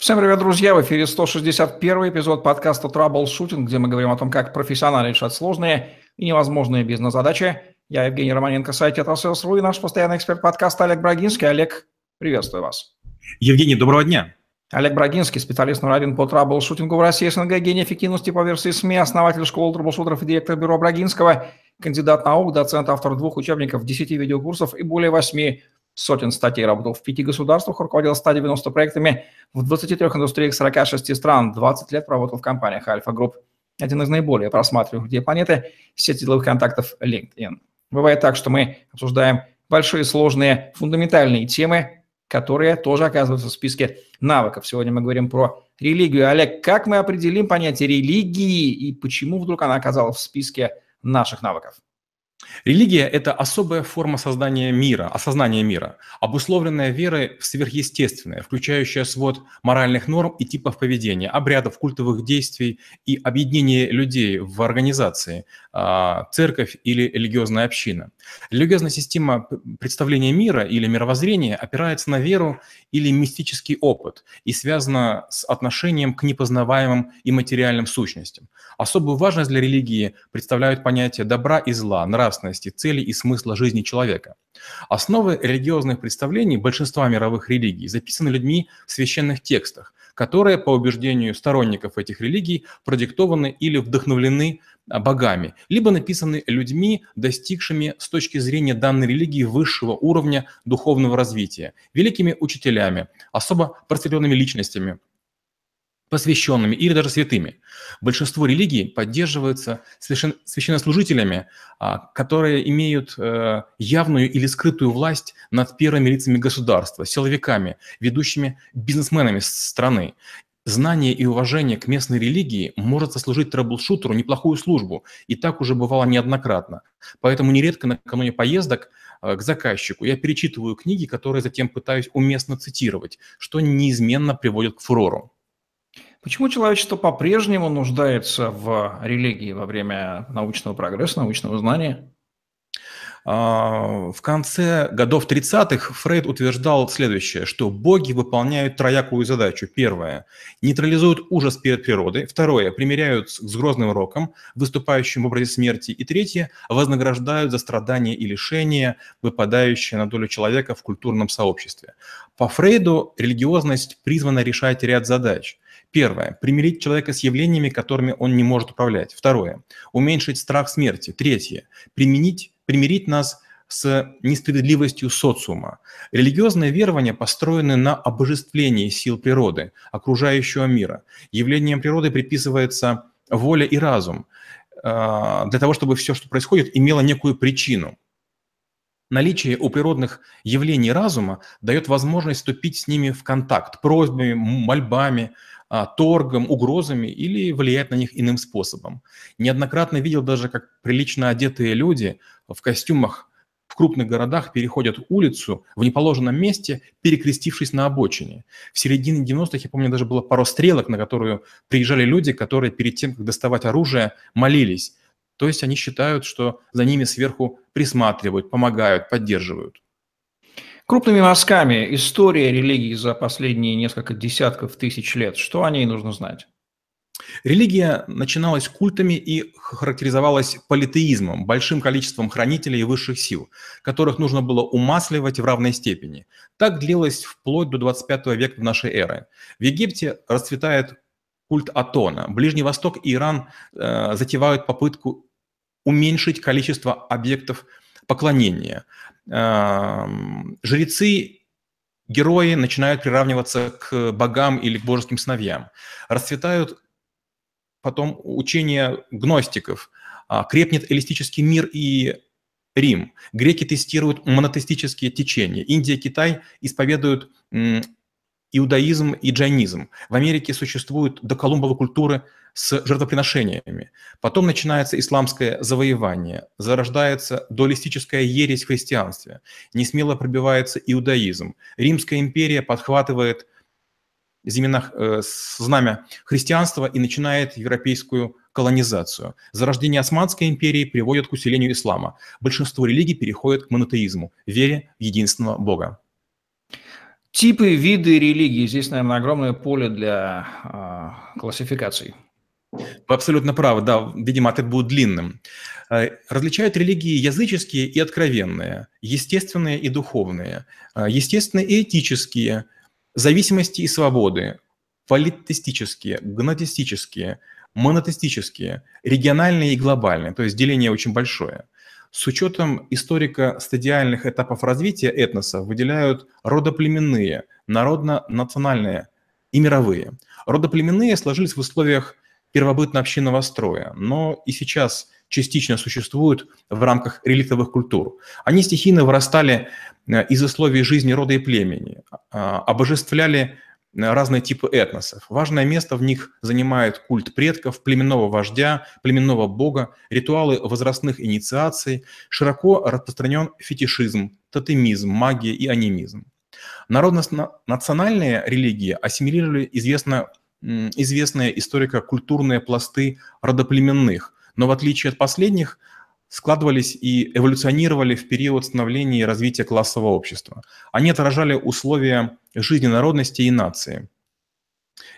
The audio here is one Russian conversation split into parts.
Всем привет, друзья! В эфире 161 эпизод подкаста Troubleshooting, где мы говорим о том, как профессионально решать сложные и невозможные бизнес-задачи. Я Евгений Романенко, сайт Tetrasales.ru и наш постоянный эксперт подкаста Олег Брагинский. Олег, приветствую вас. Евгений, доброго дня. Олег Брагинский, специалист номер один по траблшутингу в России, СНГ, гений эффективности по версии СМИ, основатель школы траблшутеров и директор бюро Брагинского, кандидат наук, доцент, автор двух учебников, 10 видеокурсов и более 8 сотен статей, работал в пяти государствах, руководил 190 проектами в 23 индустриях 46 стран, 20 лет работал в компаниях Альфа Групп, один из наиболее просматриваемых людей планеты, сеть деловых контактов LinkedIn. Бывает так, что мы обсуждаем большие, сложные, фундаментальные темы, которые тоже оказываются в списке навыков. Сегодня мы говорим про религию. Олег, как мы определим понятие религии и почему вдруг она оказалась в списке наших навыков? Религия – это особая форма создания мира, осознания мира, обусловленная верой в сверхъестественное, включающая свод моральных норм и типов поведения, обрядов, культовых действий и объединение людей в организации, а, церковь или религиозная община. Религиозная система представления мира или мировоззрения опирается на веру или мистический опыт и связана с отношением к непознаваемым и материальным сущностям. Особую важность для религии представляют понятия добра и зла, нравственности, цели и смысла жизни человека. Основы религиозных представлений большинства мировых религий записаны людьми в священных текстах, которые, по убеждению сторонников этих религий, продиктованы или вдохновлены а, богами, либо написаны людьми, достигшими с точки зрения данной религии высшего уровня духовного развития, великими учителями, особо просветленными личностями, посвященными или даже святыми. Большинство религий поддерживаются священнослужителями, а, которые имеют э, явную или скрытую власть над первыми лицами государства, силовиками, ведущими бизнесменами страны. Знание и уважение к местной религии может сослужить трэблшутеру неплохую службу, и так уже бывало неоднократно. Поэтому нередко накануне поездок э, к заказчику я перечитываю книги, которые затем пытаюсь уместно цитировать, что неизменно приводит к фурору. Почему человечество по-прежнему нуждается в религии во время научного прогресса, научного знания? А, в конце годов 30-х Фрейд утверждал следующее, что боги выполняют троякую задачу. Первое – нейтрализуют ужас перед природой. Второе – примиряют с грозным роком, выступающим в образе смерти. И третье – вознаграждают за страдания и лишения, выпадающие на долю человека в культурном сообществе. По Фрейду религиозность призвана решать ряд задач – Первое. Примирить человека с явлениями, которыми он не может управлять. Второе. Уменьшить страх смерти. Третье. Применить примирить нас с несправедливостью социума. Религиозные верования построены на обожествлении сил природы, окружающего мира. Явлением природы приписывается воля и разум а, для того, чтобы все, что происходит, имело некую причину. Наличие у природных явлений разума дает возможность вступить с ними в контакт просьбами, мольбами, торгом, угрозами или влиять на них иным способом. Неоднократно видел даже, как прилично одетые люди в костюмах в крупных городах переходят улицу в неположенном месте, перекрестившись на обочине. В середине 90-х, я помню, даже было пару стрелок, на которую приезжали люди, которые перед тем, как доставать оружие, молились. То есть они считают, что за ними сверху присматривают, помогают, поддерживают. Крупными мазками история религии за последние несколько десятков тысяч лет. Что о ней нужно знать? Религия начиналась культами и характеризовалась политеизмом, большим количеством хранителей и высших сил, которых нужно было умасливать в равной степени. Так длилось вплоть до 25 века нашей эры. В Египте расцветает культ Атона. Ближний Восток и Иран э, затевают попытку уменьшить количество объектов поклонения. Жрецы герои начинают приравниваться к богам или к божеским сыновьям. Расцветают потом учения гностиков, а, крепнет эллистический мир и Рим. Греки тестируют монотеистические течения. Индия, Китай исповедуют иудаизм и джайнизм. В Америке существуют доколумбовые культуры с жертвоприношениями. Потом начинается исламское завоевание, зарождается дуалистическая ересь в христианстве, несмело пробивается иудаизм. Римская империя подхватывает знамена, э, знамя христианства и начинает европейскую колонизацию. Зарождение Османской империи приводит к усилению ислама. Большинство религий переходит к монотеизму, вере в единственного Бога. Типы, виды религии. Здесь, наверное, огромное поле для э, классификаций. Вы абсолютно правы, да, видимо, ответ будет длинным. Э, различают религии языческие и откровенные, естественные и духовные, э, естественные и этические, зависимости и свободы, политистические, гнотистические, монотистические, региональные и глобальные, то есть деление очень большое. С учетом историко-стадиальных этапов развития этноса выделяют родоплеменные, народно-национальные и мировые. Родоплеменные сложились в условиях первобытно-общинного строя, но и сейчас частично существуют в рамках реликтовых культур. Они стихийно вырастали э, из условий жизни рода и племени, а, обожествляли разные типы этносов. Важное место в них занимает культ предков, племенного вождя, племенного бога, ритуалы возрастных инициаций, широко распространен фетишизм, тотемизм, магия и анимизм. Народно-национальные религии ассимилировали известно, известные историко-культурные пласты родоплеменных, но в отличие от последних – складывались и эволюционировали в период становления и развития классового общества. Они отражали условия жизни народности и нации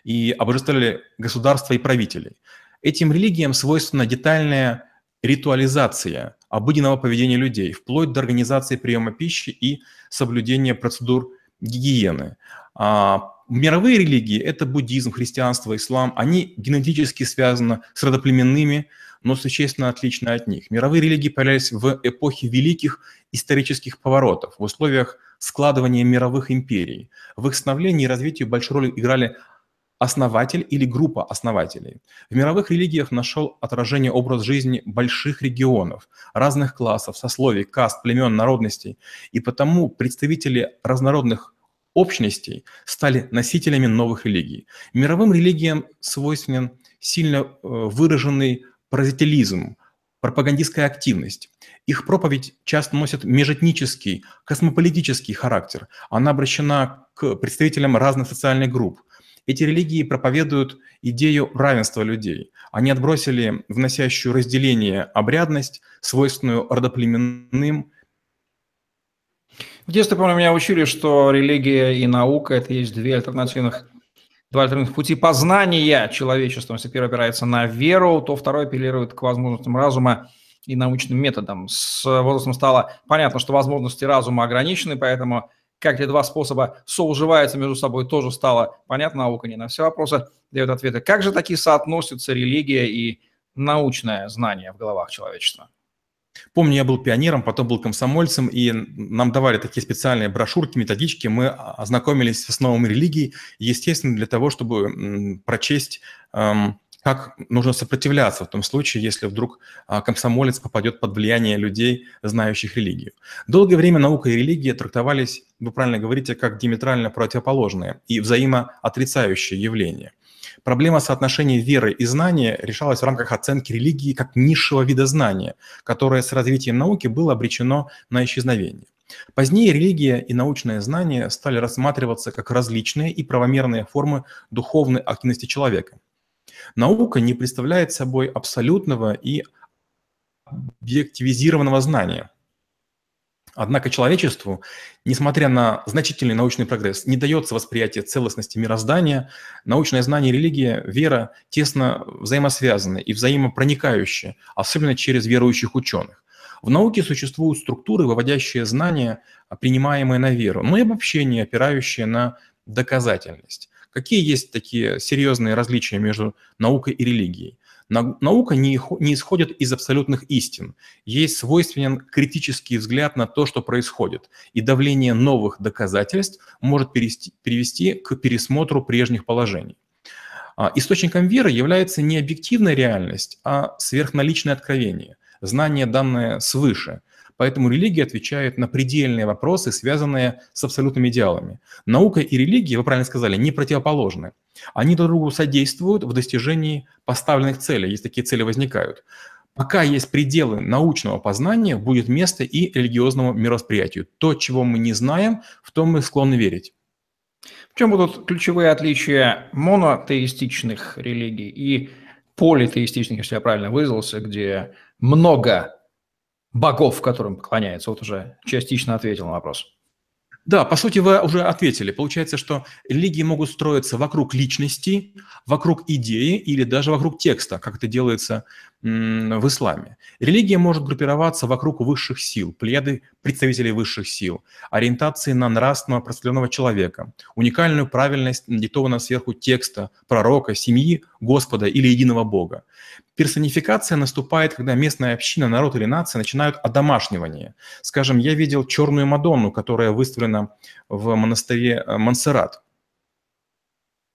и обожествляли государства и правителей. Этим религиям свойственна детальная ритуализация обыденного поведения людей, вплоть до организации приема пищи и соблюдения процедур гигиены. А мировые религии – это буддизм, христианство, ислам. Они генетически связаны с родоплеменными но существенно отличны от них. Мировые религии появлялись в эпохе великих исторических поворотов, в условиях складывания мировых империй. В их становлении и развитии большую роль играли основатель или группа основателей. В мировых религиях нашел отражение образ жизни больших регионов, разных классов, сословий, каст, племен, народностей. И потому представители разнородных общностей стали носителями новых религий. Мировым религиям свойственен сильно э, выраженный паразитилизм, пропагандистская активность. Их проповедь часто носит межэтнический, космополитический характер. Она обращена к представителям разных социальных групп. Эти религии проповедуют идею равенства людей. Они отбросили вносящую разделение обрядность, свойственную родоплеменным. В детстве, помню, меня учили, что религия и наука – это есть две альтернативных два альтернативных пути познания человечества. Если первый опирается на веру, то второй апеллирует к возможностям разума и научным методам. С возрастом стало понятно, что возможности разума ограничены, поэтому как эти два способа соуживаются между собой, тоже стало понятно. Наука не на все вопросы дает ответы. Как же такие соотносятся религия и научное знание в головах человечества? Помню, я был пионером, потом был комсомольцем, и нам давали такие специальные брошюрки, методички. Мы ознакомились с основами религии, естественно, для того, чтобы прочесть, эм, как нужно сопротивляться в том случае, если вдруг а, комсомолец попадет под влияние людей, знающих религию. Долгое время наука и религия трактовались, вы правильно говорите, как диаметрально противоположные и взаимоотрицающие явления. Проблема соотношения веры и знания решалась в рамках оценки религии как низшего вида знания, которое с развитием науки было обречено на исчезновение. Позднее религия и научное знание стали рассматриваться как различные и правомерные формы духовной активности человека. Наука не представляет собой абсолютного и объективизированного знания. Однако человечеству, несмотря на значительный научный прогресс, не дается восприятие целостности мироздания. Научное знание религия, вера тесно взаимосвязаны и взаимопроникающие, особенно через верующих ученых. В науке существуют структуры, выводящие знания, принимаемые на веру, но и обобщения, опирающие на доказательность. Какие есть такие серьезные различия между наукой и религией? Наука не, исходит из абсолютных истин. Есть свойственен критический взгляд на то, что происходит. И давление новых доказательств может привести к пересмотру прежних положений. А, источником веры является не объективная реальность, а сверхналичное откровение, знание, данное свыше – Поэтому религия отвечает на предельные вопросы, связанные с абсолютными идеалами. Наука и религия, вы правильно сказали, не противоположны. Они друг другу содействуют в достижении поставленных целей, если такие цели возникают. Пока есть пределы научного познания, будет место и религиозному мировосприятию. То, чего мы не знаем, в том мы склонны верить. В чем будут ключевые отличия монотеистичных религий и политеистичных, если я правильно выразился, где много богов, которым поклоняется? Вот уже частично ответил на вопрос. Да, по сути, вы уже ответили. Получается, что религии могут строиться вокруг личности, вокруг идеи или даже вокруг текста, как это делается в исламе. Религия может группироваться вокруг высших сил, пледы представителей высших сил, ориентации на нравственного просветленного человека, уникальную правильность диктованного сверху текста, пророка, семьи, Господа или единого Бога. Персонификация наступает, когда местная община, народ или нация начинают одомашнивание. Скажем, я видел черную Мадонну, которая выставлена в монастыре э, Монсеррат.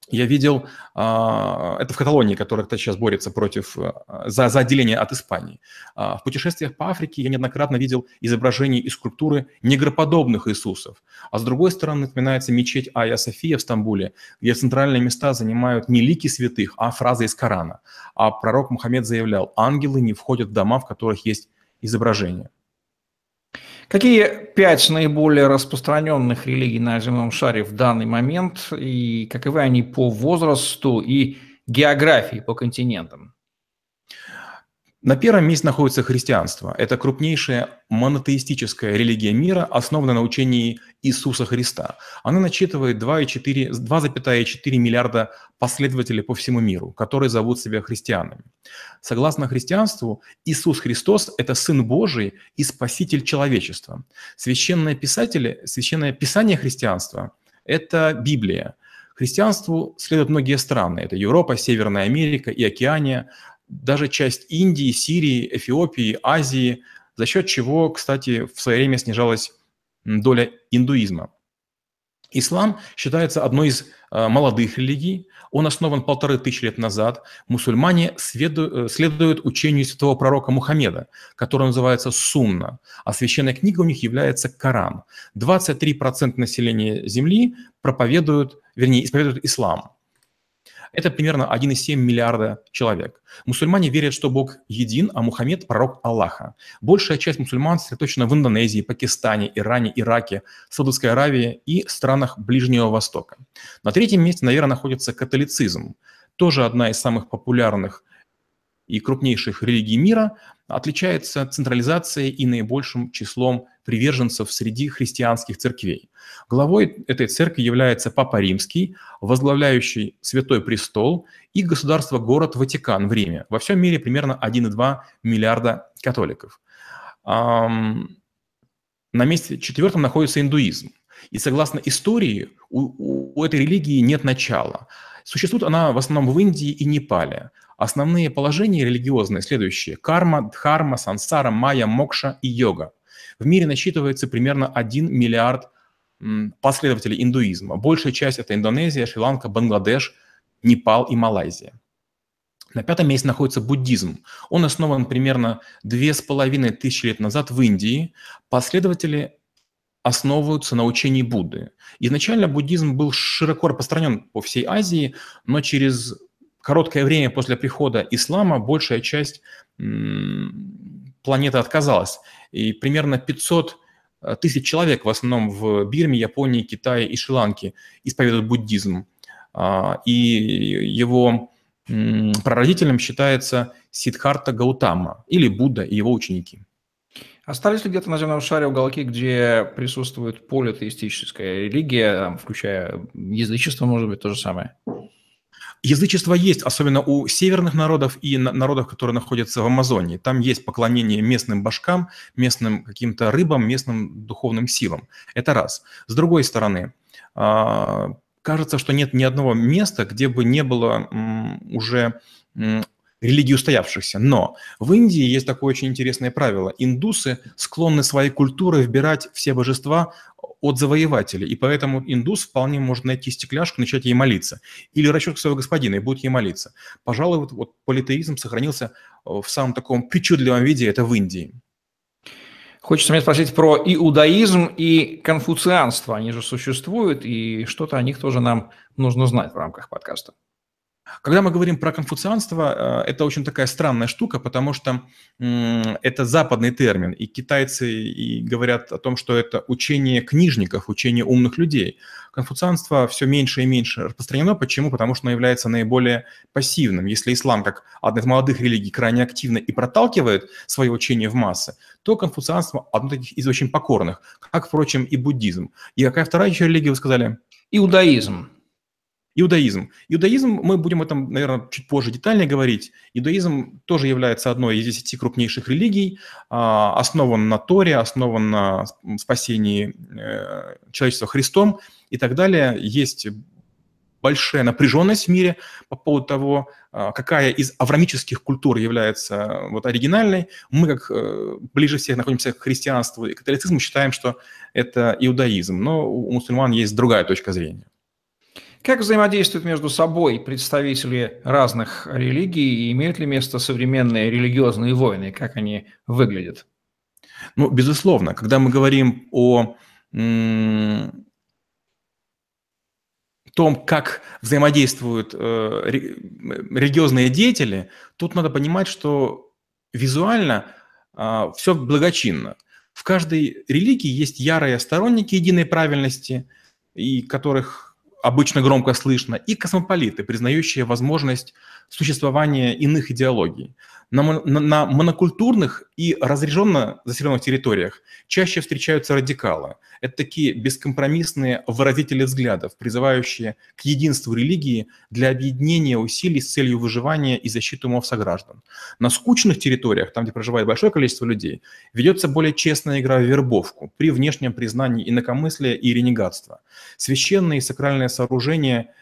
Я видел, а, это в Каталонии, которая сейчас борется против, э, за, за отделение от Испании. А, в путешествиях по Африке я неоднократно видел изображения и скульптуры негроподобных Иисусов. А с другой стороны, напоминается мечеть Айя София в Стамбуле, где центральные места занимают не лики святых, а фразы из Корана. А пророк Мухаммед заявлял, ангелы не входят в дома, в которых есть изображения. Какие пять наиболее распространенных религий на земном шаре в данный момент и каковы они по возрасту и географии по континентам? На первом месте находится христианство. Это крупнейшая монотеистическая религия мира, основанная на учении Иисуса Христа. Она начитывает 2,4 миллиарда последователей по всему миру, которые зовут себя христианами. Согласно христианству, Иисус Христос – это Сын Божий и Спаситель человечества. Священное, писатели, священное писание христианства – это Библия. Христианству следуют многие страны. Это Европа, Северная Америка и Океания – даже часть Индии, Сирии, Эфиопии, Азии, за счет чего, кстати, в свое время снижалась доля индуизма. Ислам считается одной из э, молодых религий. Он основан полторы тысячи лет назад. Мусульмане э, следуют учению святого пророка Мухаммеда, который называется Сунна, а священная книга у них является Коран. 23% населения Земли проповедуют, вернее, исповедуют ислам. Это примерно 1,7 миллиарда человек. Мусульмане верят, что Бог един, а Мухаммед – пророк Аллаха. Большая часть мусульман сосредоточена в Индонезии, Пакистане, Иране, Ираке, Саудовской Аравии и странах Ближнего Востока. На третьем месте, наверное, находится католицизм. Тоже одна из самых популярных и крупнейших религий мира, отличается централизацией и наибольшим числом приверженцев среди христианских церквей. Главой этой церкви является Папа Римский, возглавляющий Святой Престол и государство-город Ватикан в Риме. Во всем мире примерно 1,2 миллиарда католиков. На месте четвертом находится индуизм. И согласно истории, у, у этой религии нет начала. Существует она в основном в Индии и Непале. Основные положения религиозные следующие. Карма, дхарма, сансара, майя, мокша и йога. В мире насчитывается примерно 1 миллиард последователей индуизма. Большая часть – это Индонезия, Шри-Ланка, Бангладеш, Непал и Малайзия. На пятом месте находится буддизм. Он основан примерно две с половиной тысячи лет назад в Индии. Последователи основываются на учении Будды. Изначально буддизм был широко распространен по всей Азии, но через короткое время после прихода ислама большая часть планеты отказалась. И примерно 500 э, тысяч человек, в основном в Бирме, Японии, Китае и Шри-Ланке, исповедуют буддизм. А, и его прародителем считается Сидхарта Гаутама или Будда и его ученики. Остались ли где-то на земном шаре уголки, где присутствует политеистическая религия, включая язычество, может быть, то же самое? Язычество есть, особенно у северных народов и народов, которые находятся в Амазонии. Там есть поклонение местным башкам, местным каким-то рыбам, местным духовным силам. Это раз. С другой стороны, а, кажется, что нет ни одного места, где бы не было уже религий устоявшихся. Но в Индии есть такое очень интересное правило. Индусы склонны своей культурой вбирать все божества от завоевателей, и поэтому индус вполне может найти стекляшку, начать ей молиться, или расчет своего господина и будет ей молиться. Пожалуй, вот, вот политеизм сохранился э, в самом таком причудливом виде, это в Индии. Хочется мне спросить про иудаизм и конфуцианство. Они же существуют, и что-то о них тоже нам нужно знать в рамках подкаста. Когда мы говорим про конфуцианство, э, это очень такая странная штука, потому что это западный термин, и китайцы и говорят о том, что это учение книжников, учение умных людей. Конфуцианство все меньше и меньше распространено. Почему? Потому что оно является наиболее пассивным. Если ислам, как одна из молодых религий, крайне активно и проталкивает свое учение в массы, то конфуцианство одно из очень покорных, как, впрочем, и буддизм. И какая вторая еще религия, вы сказали? Иудаизм. Иудаизм. Иудаизм, мы будем об этом, наверное, чуть позже детальнее говорить. Иудаизм тоже является одной из десяти крупнейших религий, а, основан на Торе, основан на спасении э, человечества Христом и так далее. Есть большая напряженность в мире по поводу того, а, какая из аврамических культур является вот оригинальной. Мы, как э, ближе всех находимся к христианству и католицизму, считаем, что это иудаизм. Но у мусульман есть другая точка зрения. Как взаимодействуют между собой представители разных религий и имеют ли место современные религиозные войны? Как они выглядят? Ну, безусловно, когда мы говорим о том, как взаимодействуют э, религиозные деятели, тут надо понимать, что визуально э, все благочинно. В каждой религии есть ярые сторонники единой правильности, и которых обычно громко слышно, и космополиты, признающие возможность существования иных идеологий. На, на, на монокультурных и разреженно заселенных территориях чаще встречаются радикалы. Это такие бескомпромиссные выразители взглядов, призывающие к единству религии для объединения усилий с целью выживания и защиты умов сограждан. На скучных территориях, там, где проживает большое количество людей, ведется более честная игра в вербовку при внешнем признании инакомыслия и ренегатства. Священные и сакральные сооружения –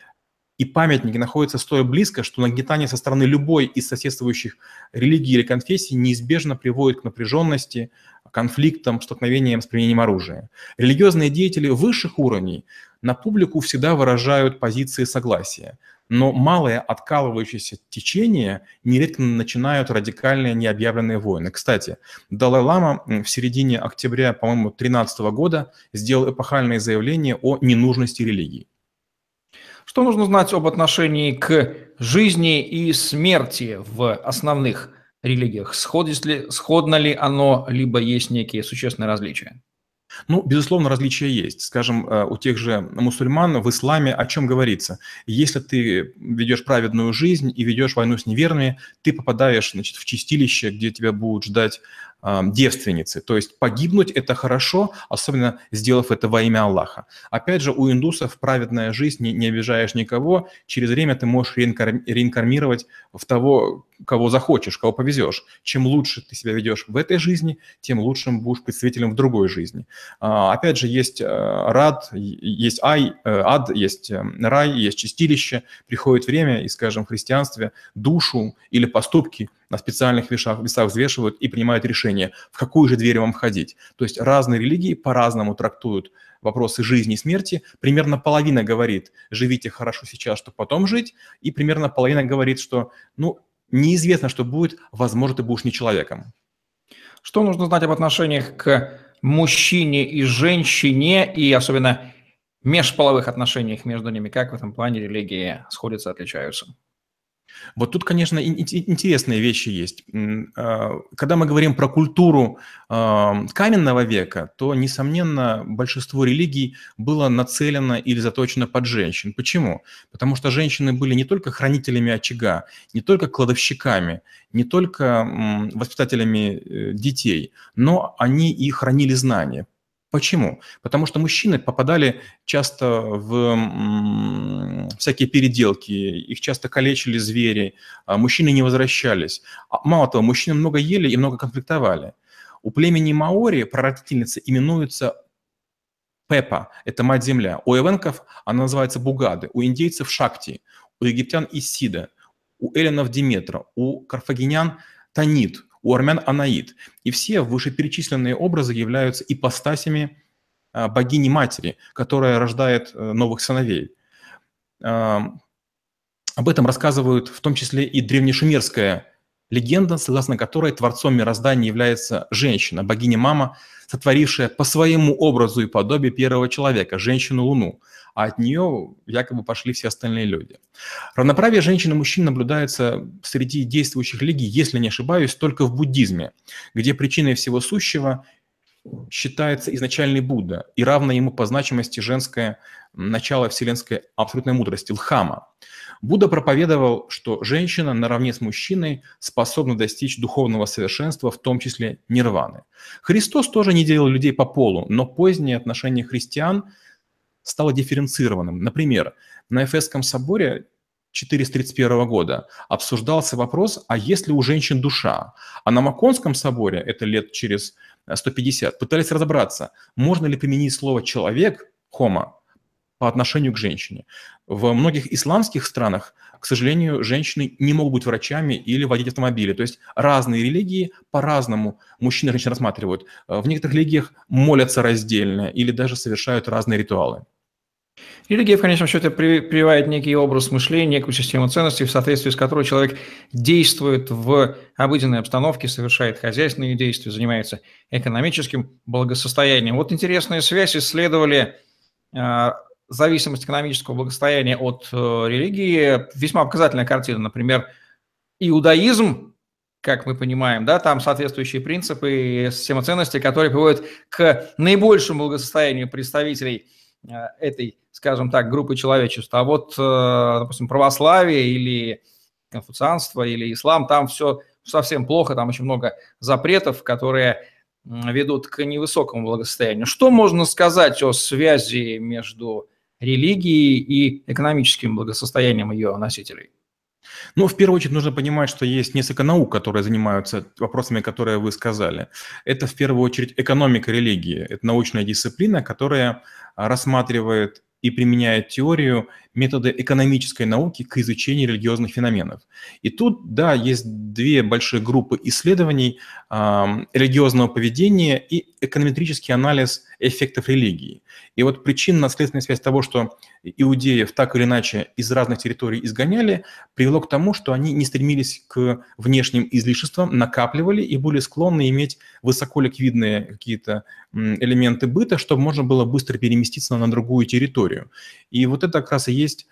и памятники находятся столь близко, что нагнетание со стороны любой из соседствующих религий или конфессий неизбежно приводит к напряженности, конфликтам, столкновениям с применением оружия. Религиозные деятели высших уровней на публику всегда выражают позиции согласия, но малые откалывающиеся течения нередко начинают радикальные необъявленные войны. Кстати, Далай-Лама в середине октября, по-моему, 2013 года сделал эпохальное заявление о ненужности религии. Что нужно знать об отношении к жизни и смерти в основных религиях? Сходит ли, сходно ли оно, либо есть некие существенные различия? Ну, безусловно, различия есть. Скажем, э, у тех же мусульман в исламе о чем говорится? Если ты ведешь праведную жизнь и ведешь войну с неверными, ты попадаешь значит, в чистилище, где тебя будут ждать девственницы. То есть погибнуть – это хорошо, особенно сделав это во имя Аллаха. Опять же, у индусов праведная жизнь, не, не обижаешь никого, через время ты можешь реинкармировать в того, кого захочешь, кого повезешь. Чем лучше ты себя ведешь в этой жизни, тем лучшим будешь представителем в другой жизни. А, опять же, есть э, рад, есть ай, э, ад, есть э, рай, есть чистилище. Приходит время, и, скажем, в христианстве душу или поступки на специальных весах, весах взвешивают и принимают решение, в какую же дверь вам входить. То есть разные религии по-разному трактуют вопросы жизни и смерти. Примерно половина говорит, живите хорошо сейчас, чтобы потом жить, и примерно половина говорит, что, ну, неизвестно, что будет, возможно, ты будешь не человеком. Что нужно знать об отношениях к мужчине и женщине, и особенно межполовых отношениях между ними? Как в этом плане религии сходятся, отличаются? Вот тут, конечно, интересные вещи есть. А, когда мы говорим про культуру а, каменного века, то, несомненно, большинство религий было нацелено или заточено под женщин. Почему? Потому что женщины были не только хранителями очага, не только кладовщиками, не только воспитателями э, детей, но они и хранили знания. Почему? Потому что мужчины попадали часто в всякие переделки, их часто калечили звери, а мужчины не возвращались. А мало того, мужчины много ели и много конфликтовали. У племени Маори прародительница именуется Пепа, это мать-земля. У эвенков она называется Бугады, у индейцев Шакти, у египтян Исида, у эллинов Диметра, у карфагенян Танит, у армян Анаид. И все вышеперечисленные образы являются ипостасями а, богини-матери, которая рождает э, новых сыновей. Об этом рассказывают в том числе и древнешумерская легенда, согласно которой творцом мироздания является женщина, богиня-мама, сотворившая по своему образу и подобию первого человека, женщину-луну. А от нее якобы пошли все остальные люди. Равноправие женщин и мужчин наблюдается среди действующих религий, если не ошибаюсь, только в буддизме, где причиной всего сущего считается изначальный Будда и равно ему по значимости женское начало вселенской абсолютной мудрости – Лхама. Будда проповедовал, что женщина наравне с мужчиной способна достичь духовного совершенства, в том числе нирваны. Христос тоже не делил людей по полу, но позднее отношение христиан стало дифференцированным. Например, на Эфесском соборе 431 года обсуждался вопрос, а есть ли у женщин душа? А на Маконском соборе, это лет через 150, пытались разобраться, можно ли применить слово «человек», «хома», по отношению к женщине. В многих исламских странах, к сожалению, женщины не могут быть врачами или водить автомобили. То есть разные религии по-разному мужчины и женщины рассматривают. В некоторых религиях молятся раздельно или даже совершают разные ритуалы. Религия, в конечном счете, прививает некий образ мышления, некую систему ценностей, в соответствии с которой человек действует в обыденной обстановке, совершает хозяйственные действия, занимается экономическим благосостоянием. Вот интересная связь исследовали а, зависимость экономического благосостояния от э, религии весьма показательная картина. Например, иудаизм, как мы понимаем, да, там соответствующие принципы и система ценностей, которые приводят к наибольшему благосостоянию представителей э, этой, скажем так, группы человечества. А вот, э, допустим, православие или конфуцианство или ислам, там все совсем плохо, там очень много запретов, которые ведут к невысокому благосостоянию. Что можно сказать о связи между религии и экономическим благосостоянием ее носителей? Ну, в первую очередь нужно понимать, что есть несколько наук, которые занимаются вопросами, которые вы сказали. Это в первую очередь экономика религии. Это научная дисциплина, которая рассматривает и применяет теорию методы экономической науки к изучению религиозных феноменов. И тут, да, есть две большие группы исследований э, религиозного поведения и эконометрический анализ эффектов религии. И вот причинно-следственная связь того, что иудеев так или иначе из разных территорий изгоняли, привело к тому, что они не стремились к внешним излишествам, накапливали и были склонны иметь высоко ликвидные какие-то элементы быта, чтобы можно было быстро переместиться на другую территорию. И вот это как раз и есть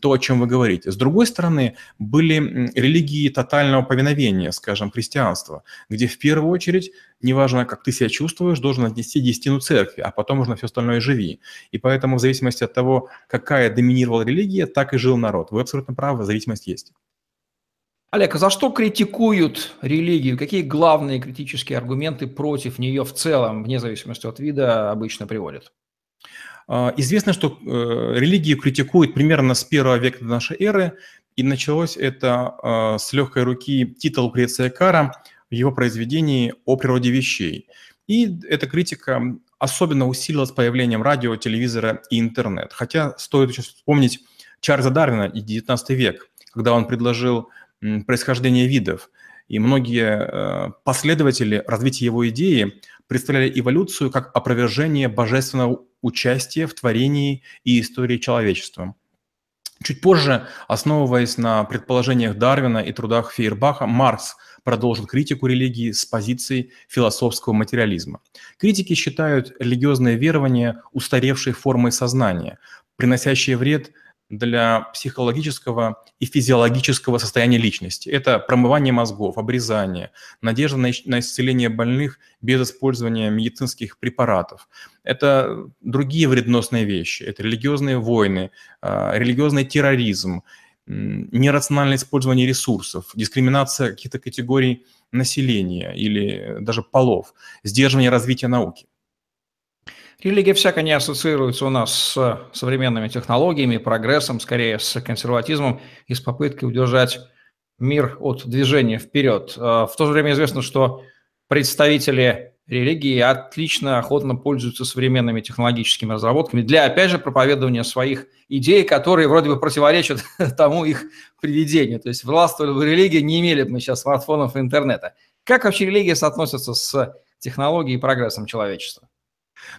то, о чем вы говорите. С другой стороны, были религии тотального повиновения, скажем, христианства, где в первую очередь, неважно, как ты себя чувствуешь, должен отнести десятину церкви, а потом уже все остальное живи. И поэтому в зависимости от того, какая доминировала религия, так и жил народ. Вы абсолютно правы, зависимость есть. Олег, а за что критикуют религию? Какие главные критические аргументы против нее в целом, вне зависимости от вида, обычно приводят? А, известно, что э, религию критикуют примерно с первого века до нашей эры, и началось это а, с легкой руки Тита Лукреция Кара в его произведении «О природе вещей». И эта критика особенно усилилась появлением радио, телевизора и интернет. Хотя стоит еще вспомнить Чарльза Дарвина и XIX век, когда он предложил происхождение видов. И многие э, последователи развития его идеи представляли эволюцию как опровержение божественного участия в творении и истории человечества. Чуть позже, основываясь на предположениях Дарвина и трудах Фейербаха, Маркс продолжил критику религии с позиции философского материализма. Критики считают религиозные верования устаревшей формой сознания, приносящие вред для психологического и физиологического состояния личности. Это промывание мозгов, обрезание, надежда на, исцеление больных без использования медицинских препаратов. Это другие вредносные вещи. Это религиозные войны, а, религиозный терроризм, нерациональное использование ресурсов, дискриминация каких-то категорий населения или даже полов, сдерживание развития науки. Религия всяко не ассоциируется у нас с современными технологиями, прогрессом, скорее с консерватизмом и с попыткой удержать мир от движения вперед. А, в то же время известно, что представители религии отлично, охотно пользуются современными технологическими разработками для, опять же, проповедования своих идей, которые вроде бы противоречат тому их приведению. То есть властвовали бы религии, не имели бы мы сейчас смартфонов и интернета. Как вообще религия соотносится с технологией и прогрессом человечества?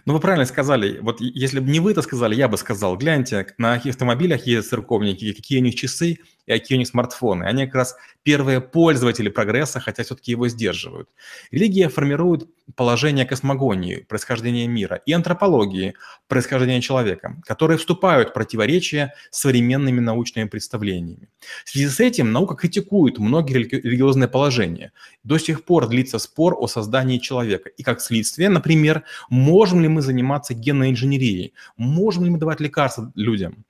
Ну, вы правильно сказали. Вот если бы не вы это сказали, я бы сказал, гляньте, на каких автомобилях ездят церковники, какие у них часы, и какие у них смартфоны. Они как раз первые пользователи прогресса, хотя все-таки его сдерживают. Религия формирует положение космогонии, происхождения мира, и антропологии, происхождения человека, которые вступают в противоречие с современными научными представлениями. В связи с этим наука критикует многие религиозные положения. До сих пор длится спор о создании человека. И как следствие, например, можем ли мы заниматься генной инженерией, можем ли мы давать лекарства людям.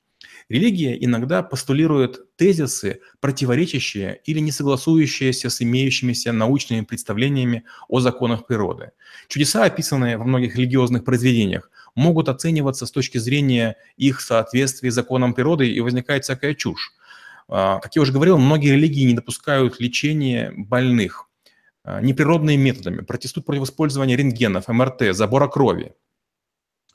Религия иногда постулирует тезисы, противоречащие или не согласующиеся с имеющимися научными представлениями о законах природы. Чудеса, описанные во многих религиозных произведениях, могут оцениваться с точки зрения их соответствия законам природы, и возникает всякая чушь. А, как я уже говорил, многие религии не допускают лечения больных а, неприродными методами, протестуют против использования рентгенов, МРТ, забора крови.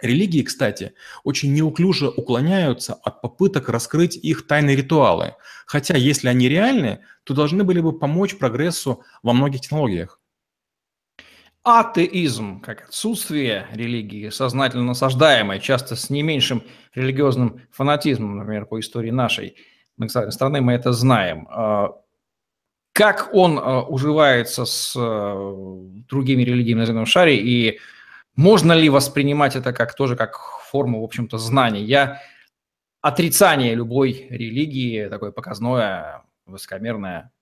Религии, кстати, очень неуклюже уклоняются от попыток раскрыть их тайные ритуалы, хотя если они реальны, то должны были бы помочь прогрессу во многих технологиях. Атеизм, как отсутствие религии, сознательно насаждаемое, часто с не меньшим религиозным фанатизмом, например, по истории нашей страны, мы это знаем. А, как он а, уживается с а, другими религиями на земном шаре и можно ли воспринимать это как тоже как форму, в общем-то, знаний? Я отрицание любой религии, такое показное, высокомерное.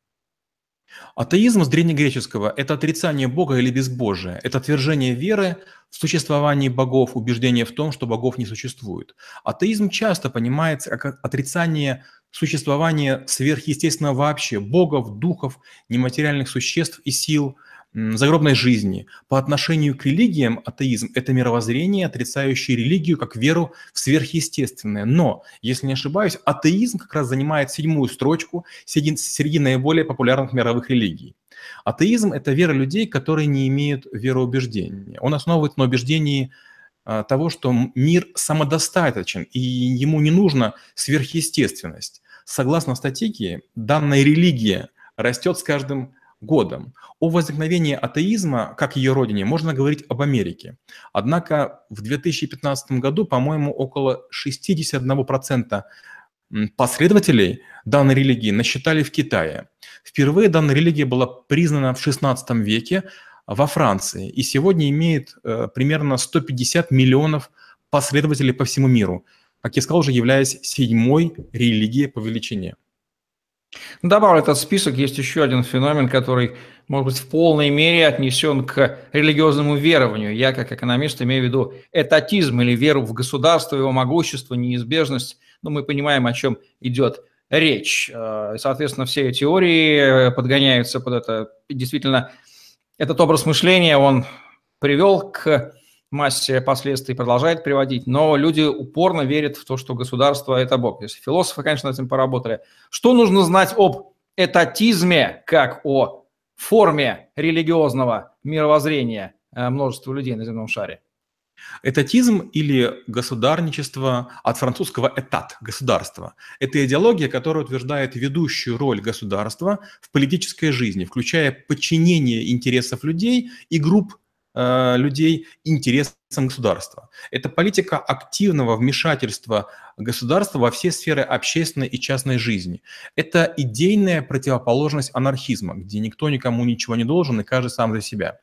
Атеизм с древнегреческого – это отрицание Бога или безбожия, это отвержение веры в существовании богов, убеждение в том, что богов не существует. Атеизм часто понимается как отрицание существования сверхъестественного вообще, богов, духов, нематериальных существ и сил – загробной жизни. По отношению к религиям атеизм – это мировоззрение, отрицающее религию как веру в сверхъестественное. Но, если не ошибаюсь, атеизм как раз занимает седьмую строчку среди, среди наиболее популярных мировых религий. Атеизм – это вера людей, которые не имеют вероубеждения. Он основывается на убеждении а, того, что мир самодостаточен, и ему не нужна сверхъестественность. Согласно статистике, данная религия растет с каждым годом. О возникновении атеизма, как ее родине, можно говорить об Америке. Однако в 2015 году, по-моему, около 61% последователей данной религии насчитали в Китае. Впервые данная религия была признана в 16 веке во Франции и сегодня имеет э, примерно 150 миллионов последователей по всему миру, как я сказал, уже являясь седьмой религией по величине. Добавлю этот список, есть еще один феномен, который, может быть, в полной мере отнесен к религиозному верованию. Я, как экономист, имею в виду этатизм или веру в государство, его могущество, неизбежность. Но мы понимаем, о чем идет речь. Э, соответственно, все теории подгоняются под это. Действительно, этот образ мышления, он привел к массе последствий продолжает приводить, но люди упорно верят в то, что государство – это Бог. Если философы, конечно, над этим поработали. Что нужно знать об этатизме, как о форме религиозного мировоззрения э, множества людей на земном шаре? Этатизм или государничество от французского «этат» – государство. Это идеология, которая утверждает ведущую роль государства в политической жизни, включая подчинение интересов людей и групп Э, людей интересам государства. Это политика активного вмешательства государства во все сферы общественной и частной жизни. Это идейная противоположность анархизма, где никто никому ничего не должен и каждый сам за себя.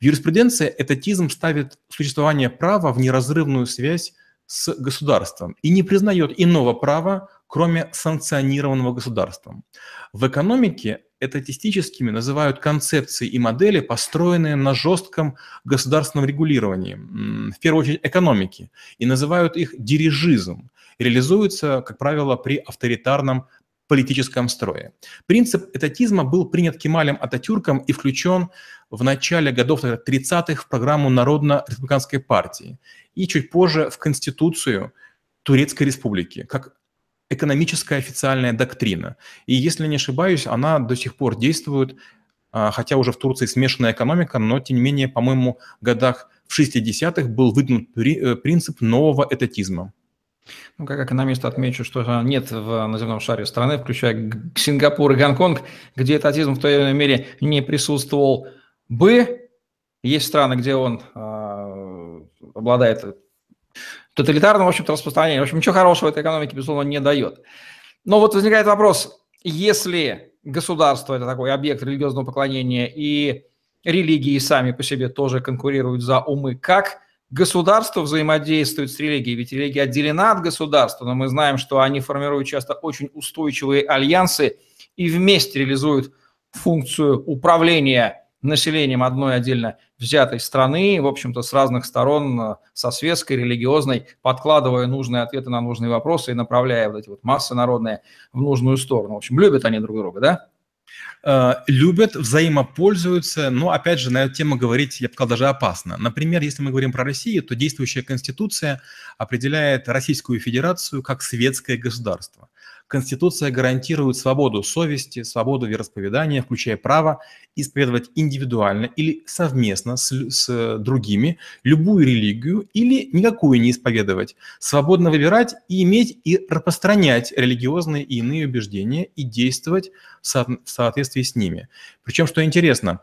В юриспруденции этатизм ставит существование права в неразрывную связь с государством и не признает иного права, кроме санкционированного государством. В экономике этатистическими называют концепции и модели, построенные на жестком государственном регулировании, в первую очередь экономики, и называют их дирижизм. Реализуются, как правило, при авторитарном политическом строе. Принцип этатизма был принят Кемалем Ататюрком и включен в начале годов 30-х в программу Народно-республиканской партии и чуть позже в Конституцию Турецкой республики, как экономическая официальная доктрина. И если не ошибаюсь, она до сих пор действует, а, хотя уже в Турции смешанная экономика, но тем не менее, по-моему, в годах в 60-х был выдвинут э, принцип нового этатизма. Ну, как экономист отмечу, что нет в наземном шаре страны, включая Сингапур и Гонконг, где этатизм в той или иной мере не присутствовал бы. Есть страны, где он э, обладает тоталитарного, в общем-то, распространения. В общем, ничего хорошего этой экономике, безусловно, не дает. Но вот возникает вопрос, если государство – это такой объект религиозного поклонения, и религии сами по себе тоже конкурируют за умы, как государство взаимодействует с религией? Ведь религия отделена от государства, но мы знаем, что они формируют часто очень устойчивые альянсы и вместе реализуют функцию управления населением одной отдельно взятой страны, в общем-то, с разных сторон, э, со светской, религиозной, подкладывая нужные ответы на нужные вопросы и направляя вот эти вот массы народные в нужную сторону. В общем, любят они друг друга, да? Э, любят, взаимопользуются, но, опять же, на эту тему говорить, я бы сказал, даже опасно. Например, если мы говорим про Россию, то действующая Конституция определяет Российскую Федерацию как светское государство. Конституция гарантирует свободу совести, свободу вероисповедания, включая право исповедовать индивидуально или совместно с, с другими любую религию или никакую не исповедовать, свободно выбирать и иметь и распространять религиозные и иные убеждения и действовать в, со, в соответствии с ними. Причем, что интересно,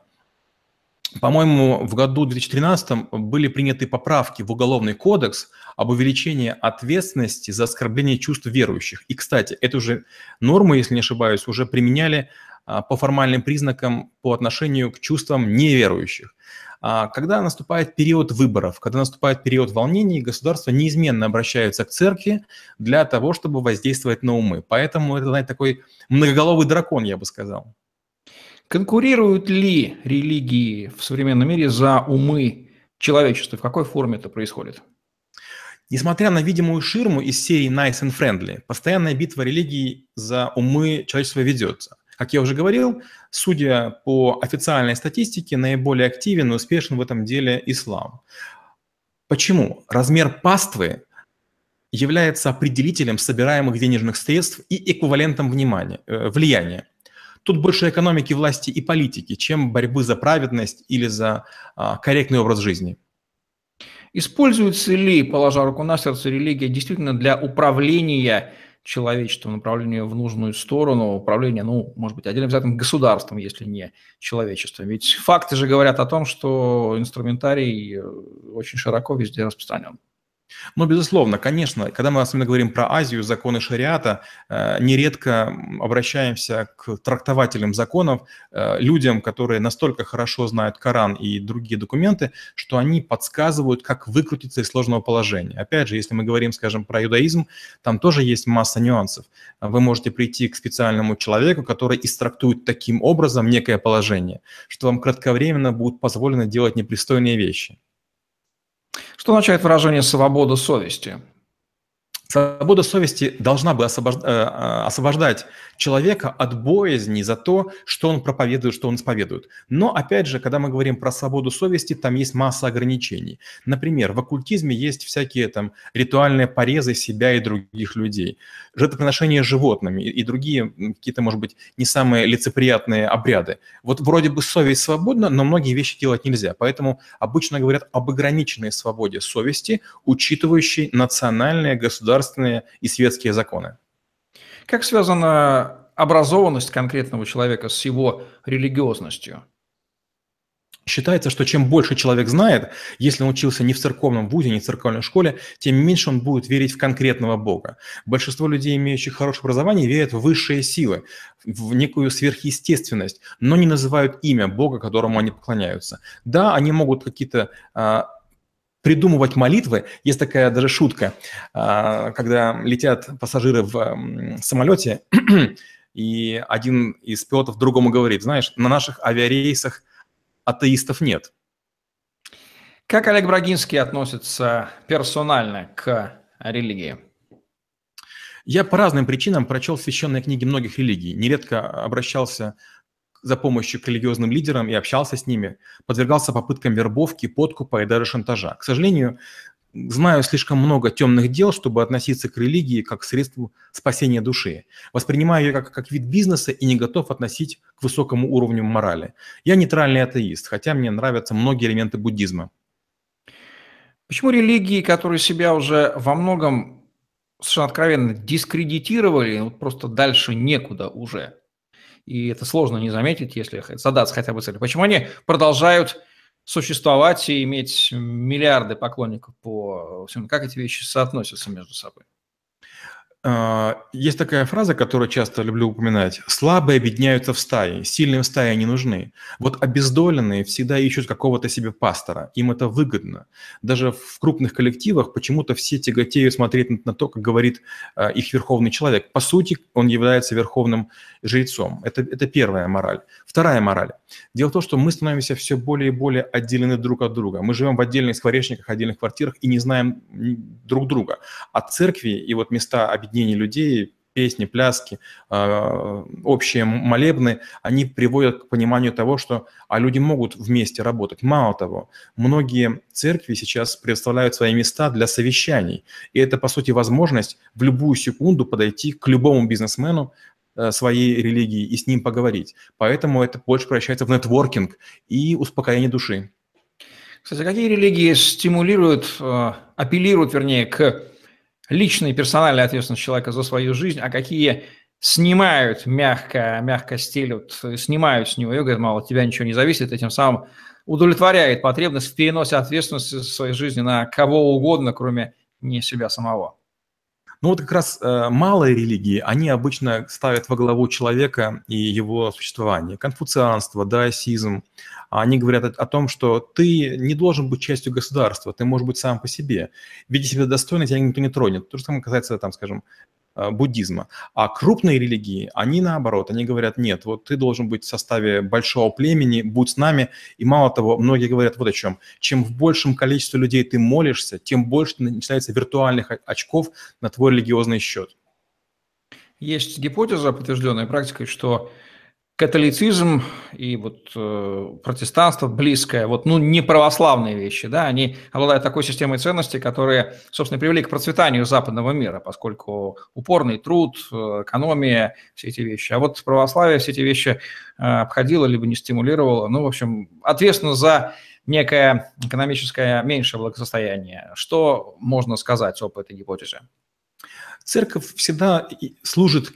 по-моему, в году 2013 были приняты поправки в Уголовный кодекс – об увеличении ответственности за оскорбление чувств верующих. И, кстати, эту же норму, если не ошибаюсь, уже применяли а, по формальным признакам по отношению к чувствам неверующих. А, когда наступает период выборов, когда наступает период волнений, государство неизменно обращается к церкви для того, чтобы воздействовать на умы. Поэтому это, знаете, такой многоголовый дракон, я бы сказал. Конкурируют ли религии в современном мире за умы человечества? В какой форме это происходит? Несмотря на видимую ширму из серии Nice and Friendly, постоянная битва религий за умы человечества ведется. Как я уже говорил, судя по официальной статистике, наиболее активен и успешен в этом деле ислам. Почему? Размер паствы является определителем собираемых денежных средств и эквивалентом внимания, э, влияния. Тут больше экономики, власти и политики, чем борьбы за праведность или за а, корректный образ жизни. Используется ли, положа руку на сердце, религия действительно для управления человечеством, направления в нужную сторону, управления, ну, может быть, отдельно взятым государством, если не человечеством. Ведь факты же говорят о том, что инструментарий э, очень широко везде распространен. Ну, безусловно, конечно, когда мы особенно говорим про Азию, законы шариата, э, нередко обращаемся к трактователям законов, э, людям, которые настолько хорошо знают Коран и другие документы, что они подсказывают, как выкрутиться из сложного положения. Опять же, если мы говорим, скажем, про иудаизм, там тоже есть масса нюансов. Вы можете прийти к специальному человеку, который истрактует таким образом некое положение, что вам кратковременно будет позволено делать непристойные вещи. Что означает выражение «свобода совести»? Свобода совести должна бы освобождать, э, э, освобождать человека от боязни за то, что он проповедует, что он исповедует. Но, опять же, когда мы говорим про свободу совести, там есть масса ограничений. Например, в оккультизме есть всякие там ритуальные порезы себя и других людей, жертвоприношения животными и другие какие-то, может быть, не самые лицеприятные обряды. Вот вроде бы совесть свободна, но многие вещи делать нельзя. Поэтому обычно говорят об ограниченной свободе совести, учитывающей национальные, государственные и светские законы. Как связана образованность конкретного человека с его религиозностью? Считается, что чем больше человек знает, если он учился не в церковном вузе, не в церковной школе, тем меньше он будет верить в конкретного Бога. Большинство людей, имеющих хорошее образование, верят в высшие силы, в некую сверхъестественность, но не называют имя Бога, которому они поклоняются. Да, они могут какие-то а, придумывать молитвы. Есть такая даже шутка, а, когда летят пассажиры в самолете, и один из пилотов другому говорит, знаешь, на наших авиарейсах атеистов нет. Как Олег Брагинский относится персонально к религии? Я по разным причинам прочел священные книги многих религий. Нередко обращался за помощью к религиозным лидерам и общался с ними, подвергался попыткам вербовки, подкупа и даже шантажа. К сожалению, знаю слишком много темных дел, чтобы относиться к религии как к средству спасения души. Воспринимаю ее как, как вид бизнеса и не готов относить к высокому уровню морали. Я нейтральный атеист, хотя мне нравятся многие элементы буддизма. Почему религии, которые себя уже во многом совершенно откровенно дискредитировали, вот просто дальше некуда уже, и это сложно не заметить, если задаться хотя бы целью. Почему они продолжают существовать и иметь миллиарды поклонников по всему? Как эти вещи соотносятся между собой? А, есть такая фраза, которую часто люблю упоминать. Слабые объединяются в стаи, сильным стаи не нужны. Вот обездоленные всегда ищут какого-то себе пастора, им это выгодно. Даже в крупных коллективах почему-то все тяготеют смотреть на то, как говорит а, их верховный человек. По сути, он является верховным жрецом. Это, это первая мораль. Вторая мораль. Дело в том, что мы становимся все более и более отделены друг от друга. Мы живем в отдельных скворечниках, отдельных квартирах и не знаем друг друга. От церкви и вот места объединения объединение людей, песни, пляски, а, общие молебны, они приводят к пониманию того, что а люди могут вместе работать. Мало того, многие церкви сейчас предоставляют свои места для совещаний. И это, по сути, возможность в любую секунду подойти к любому бизнесмену э, своей религии и с ним поговорить. Поэтому это больше превращается в нетворкинг и успокоение души. Кстати, какие религии стимулируют, э, апеллируют, вернее, к личной персональной ответственность человека за свою жизнь, а какие снимают мягко, мягко стелют, снимают с него и говорят, мало, от тебя ничего не зависит, этим самым удовлетворяет потребность в переносе ответственности своей жизни на кого угодно, кроме не себя самого. Ну вот как раз э, малые религии, они обычно ставят во главу человека и его существование. Конфуцианство, даосизм, они говорят о, о том, что ты не должен быть частью государства, ты можешь быть сам по себе. Видя себя достойно, тебя никто не тронет. То же самое касается, там, скажем, буддизма. А крупные религии, они наоборот, они говорят, нет, вот ты должен быть в составе большого племени, будь с нами. И мало того, многие говорят вот о чем. Чем в большем количестве людей ты молишься, тем больше начинается виртуальных очков на твой религиозный счет. Есть гипотеза, подтвержденная практикой, что католицизм и вот э, протестанство близкое, вот, ну, не православные вещи, да, они обладают такой системой ценностей, которые, собственно, привели к процветанию западного мира, поскольку упорный труд, э, экономия, все эти вещи. А вот православие все эти вещи э, обходило, либо не стимулировало, ну, в общем, ответственно за некое экономическое меньшее благосостояние. Что можно сказать об этой гипотезе? Церковь всегда служит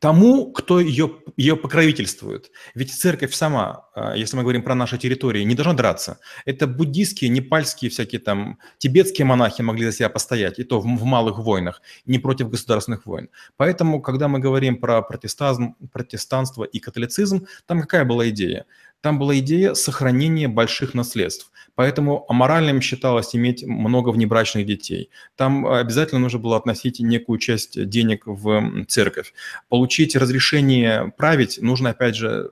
тому, кто ее, ее покровительствует. Ведь церковь сама, а, если мы говорим про наши территории, не должна драться. Это буддийские, непальские всякие там, тибетские монахи могли за себя постоять, и то в, в малых войнах, не против государственных войн. Поэтому, когда мы говорим про протестазм, протестанство и католицизм, там какая была идея? Там была идея сохранения больших наследств. Поэтому аморальным считалось иметь много внебрачных детей. Там обязательно нужно было относить некую часть денег в церковь. Получить разрешение править нужно, опять же,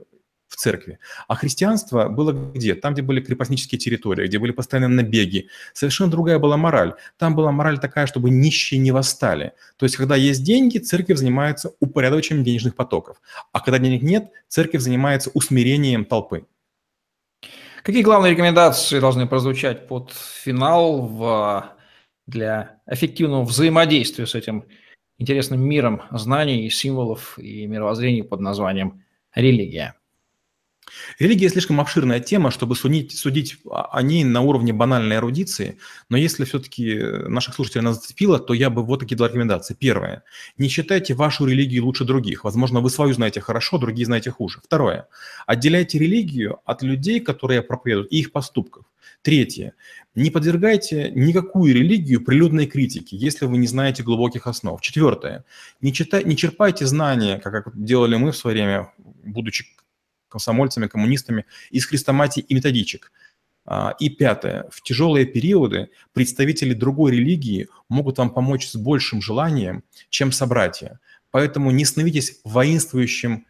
церкви. А христианство было где? Там, где были крепостнические территории, где были постоянные набеги. Совершенно другая была мораль. Там была мораль такая, чтобы нищие не восстали. То есть, когда есть деньги, церковь занимается упорядочением денежных потоков. А когда денег нет, церковь занимается усмирением толпы. Какие главные рекомендации должны прозвучать под финал в, для эффективного взаимодействия с этим интересным миром знаний, символов и мировоззрений под названием религия? Религия слишком обширная тема, чтобы судить, судить о ней на уровне банальной эрудиции, но если все-таки наших слушателей она зацепила, то я бы вот такие два рекомендации. Первое. Не считайте вашу религию лучше других. Возможно, вы свою знаете хорошо, другие знаете хуже. Второе. Отделяйте религию от людей, которые проповедуют, и их поступков. Третье. Не подвергайте никакую религию прилюдной критике, если вы не знаете глубоких основ. Четвертое. Не, читай, не черпайте знания, как делали мы в свое время, будучи комсомольцами, коммунистами, из хрестоматий и методичек. А, и пятое. В тяжелые периоды представители другой религии могут вам помочь с большим желанием, чем собратья. Поэтому не становитесь воинствующим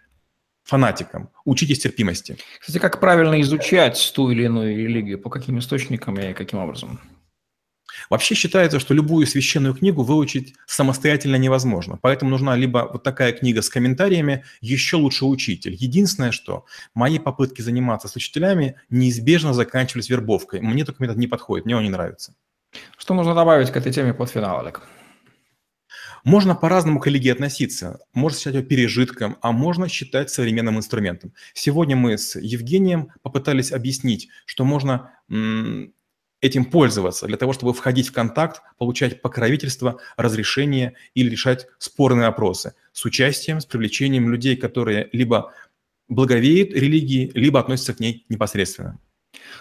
фанатиком, учитесь терпимости. Кстати, как правильно изучать ту или иную религию, по каким источникам и каким образом? Вообще считается, что любую священную книгу выучить самостоятельно невозможно. Поэтому нужна либо вот такая книга с комментариями, еще лучше учитель. Единственное, что мои попытки заниматься с учителями неизбежно заканчивались вербовкой. Мне такой метод не подходит, мне он не нравится. Что нужно добавить к этой теме под финал, Олег? Можно по-разному к религии относиться. Можно считать ее пережитком, а можно считать современным инструментом. Сегодня мы с Евгением попытались объяснить, что можно этим пользоваться для того, чтобы входить в контакт, получать покровительство, разрешение или решать спорные вопросы с участием, с привлечением людей, которые либо благовеют религии, либо относятся к ней непосредственно.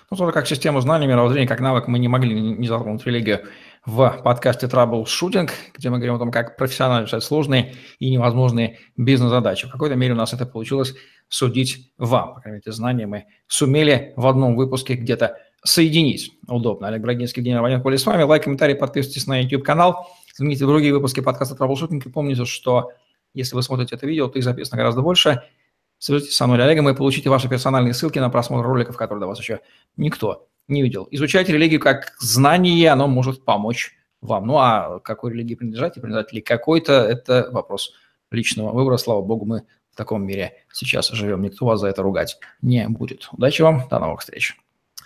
Ну, тоже как систему знаний, мировоззрения, как навык мы не могли не затронуть религию. в подкасте Troubleshooting, где мы говорим о том, как профессионально решать сложные и невозможные бизнес-задачи. В какой-то мере у нас это получилось судить вам. По крайней мере, знания мы сумели в одном выпуске где-то соединить. Удобно. Олег Брагинский, Евгений Романенко были с вами. Лайк, комментарий, подписывайтесь на YouTube-канал. Смотрите другие выпуски подкаста Troubleshooting и помните, что если вы смотрите это видео, то их записано гораздо больше. Свяжитесь со мной или Олегом и получите ваши персональные ссылки на просмотр роликов, которые до вас еще никто не видел. Изучайте религию как знание, оно может помочь вам. Ну а какой религии принадлежать и принадлежать ли какой-то, это вопрос личного выбора. Слава богу, мы в таком мире сейчас живем. Никто вас за это ругать не будет. Удачи вам, до новых встреч.